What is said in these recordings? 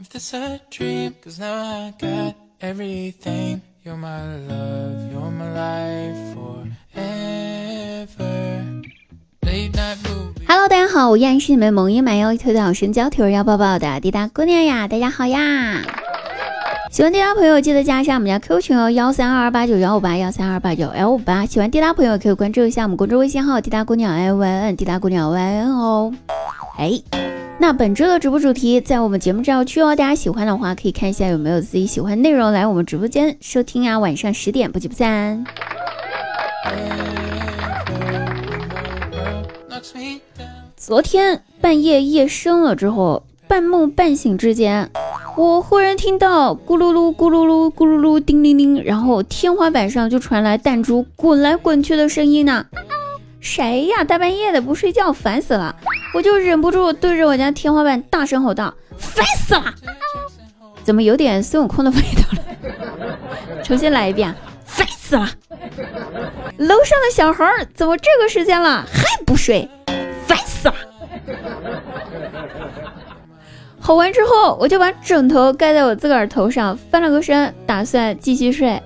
if this a dream. Cause now I got everything. You're my love, you're my life forever. Late night move Hello，大家好，我依然是你们萌音满腰一头的好身娇体儿要抱抱的滴答姑娘呀，大家好呀！喜欢滴答朋友记得加一下我们家 Q 群哦，幺三二二八九幺五八幺三二八九幺五八。喜欢滴答朋友可以关注一下我们公众微信号滴答姑娘 i y n 滴答姑娘 y n 哦。哎，那本周的直播主题在我们节目照区哦，大家喜欢的话可以看一下有没有自己喜欢内容来我们直播间收听啊，晚上十点不见不散。昨天半夜夜深了之后，半梦半醒之间，我忽然听到咕噜噜、咕噜噜、咕噜噜、叮铃铃，然后天花板上就传来弹珠滚来滚去的声音呢。谁呀？大半夜的不睡觉，烦死了！我就忍不住对着我家天花板大声吼道：“烦死了！”怎么有点孙悟空的味道了？重新来一遍，烦死了！楼上的小孩儿怎么这个时间了还不睡？烦死了！吼完之后，我就把枕头盖在我自个儿头上，翻了个身，打算继续睡。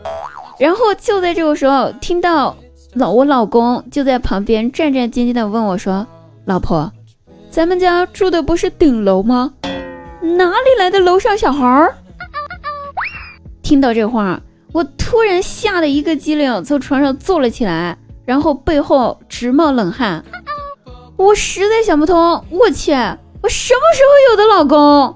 然后就在这个时候，听到老我老公就在旁边战战兢兢地问我说：“老婆，咱们家住的不是顶楼吗？哪里来的楼上小孩儿？”听到这话，我突然吓得一个激灵，从床上坐了起来，然后背后直冒冷汗。我实在想不通，我去，我什么时候有的老公？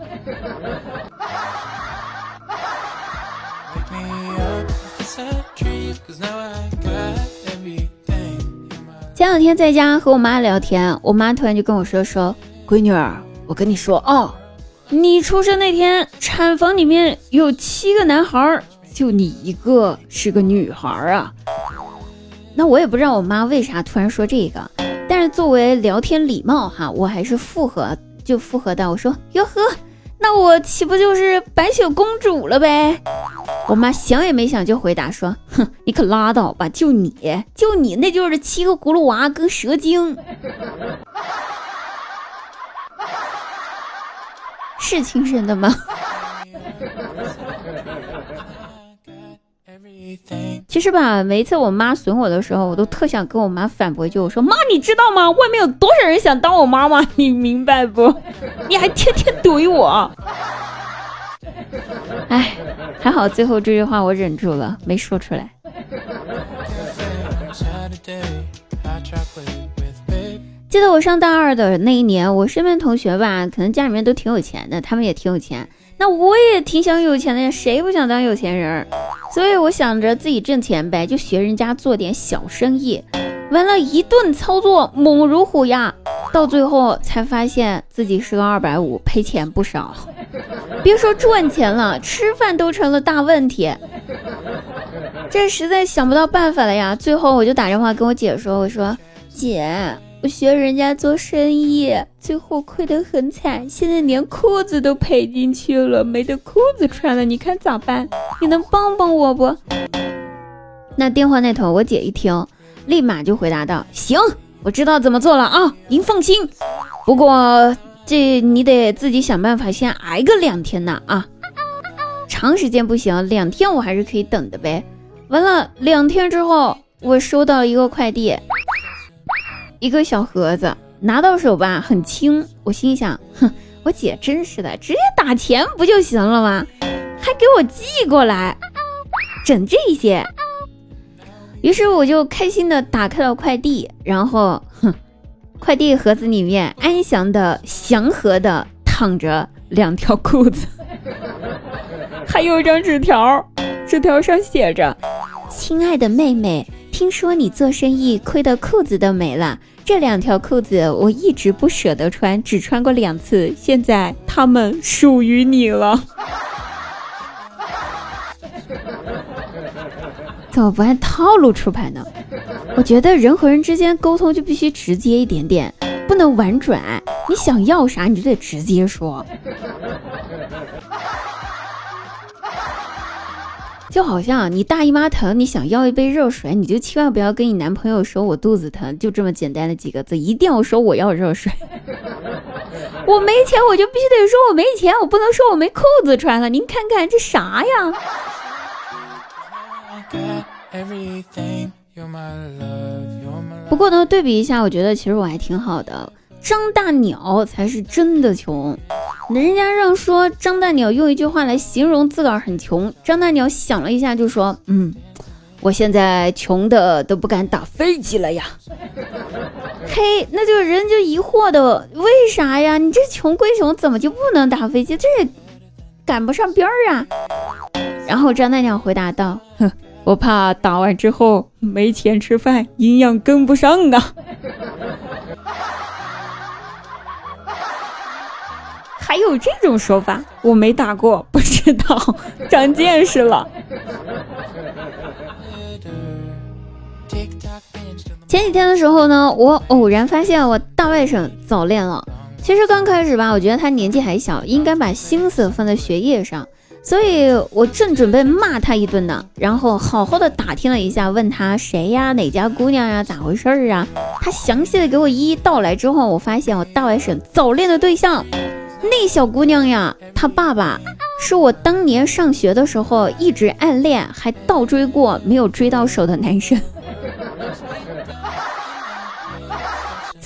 前两天在家和我妈聊天，我妈突然就跟我说说，闺女儿，我跟你说哦，你出生那天产房里面有七个男孩儿，就你一个是个女孩儿啊。那我也不知道我妈为啥突然说这个，但是作为聊天礼貌哈，我还是附和，就附和到我说哟呵，那我岂不就是白雪公主了呗？我妈想也没想就回答说：“哼，你可拉倒吧，就你就你那就是七个葫芦娃跟蛇精，是亲生的吗？” 其实吧，每一次我妈损我的时候，我都特想跟我妈反驳一句，我说：“妈，你知道吗？外面有多少人想当我妈妈？你明白不？你还天天怼我。” 哎，还好最后这句话我忍住了，没说出来。记得我上大二的那一年，我身边同学吧，可能家里面都挺有钱的，他们也挺有钱。那我也挺想有钱的呀，谁不想当有钱人？所以我想着自己挣钱呗，就学人家做点小生意。完了，一顿操作猛如虎呀，到最后才发现自己是个二百五，赔钱不少。别说赚钱了，吃饭都成了大问题。这实在想不到办法了呀！最后我就打电话跟我姐说：“我说姐，我学人家做生意，最后亏得很惨，现在连裤子都赔进去了，没得裤子穿了，你看咋办？你能帮帮我不？”那电话那头我姐一听，立马就回答道：“行，我知道怎么做了啊，您放心。不过这你得自己想办法，先挨个两天呢啊。”长时间不行，两天我还是可以等的呗。完了，两天之后，我收到了一个快递，一个小盒子，拿到手吧很轻。我心想，哼，我姐真是的，直接打钱不就行了吗？还给我寄过来，整这些。于是我就开心的打开了快递，然后，哼，快递盒子里面安详的、祥和的躺着两条裤子。还有一张纸条，纸条上写着：“亲爱的妹妹，听说你做生意亏的裤子都没了，这两条裤子我一直不舍得穿，只穿过两次，现在它们属于你了。”怎么不按套路出牌呢？我觉得人和人之间沟通就必须直接一点点，不能婉转。你想要啥，你就得直接说。就好像你大姨妈疼，你想要一杯热水，你就千万不要跟你男朋友说我肚子疼，就这么简单的几个字，一定要说我要热水。我没钱，我就必须得说我没钱，我不能说我没裤子穿了。您看看这啥呀？不过呢，对比一下，我觉得其实我还挺好的。张大鸟才是真的穷，人家让说张大鸟用一句话来形容自个儿很穷。张大鸟想了一下，就说：“嗯，我现在穷的都不敢打飞机了呀。”嘿，那就人就疑惑的，为啥呀？你这穷归穷，怎么就不能打飞机？这也赶不上边儿啊。然后张大鸟回答道：“哼，我怕打完之后没钱吃饭，营养跟不上啊。”还有这种说法，我没打过，不知道，长见识了。前几天的时候呢，我偶然发现我大外甥早恋了。其实刚开始吧，我觉得他年纪还小，应该把心思放在学业上，所以我正准备骂他一顿呢，然后好好的打听了一下，问他谁呀，哪家姑娘呀，咋回事儿啊？他详细的给我一一道来之后，我发现我大外甥早恋的对象，那小姑娘呀，她爸爸是我当年上学的时候一直暗恋，还倒追过没有追到手的男生。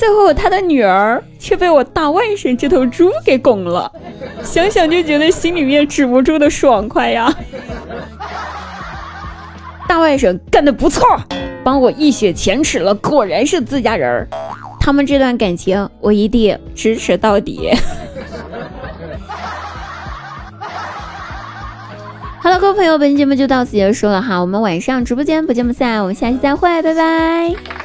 最后，他的女儿却被我大外甥这头猪给拱了，想想就觉得心里面止不住的爽快呀！大外甥干得不错，帮我一雪前耻了，果然是自家人儿。他们这段感情，我一定支持到底。好了，各位朋友，本期节目就到此结束了哈，我们晚上直播间不见不散，我们下期再会，拜拜。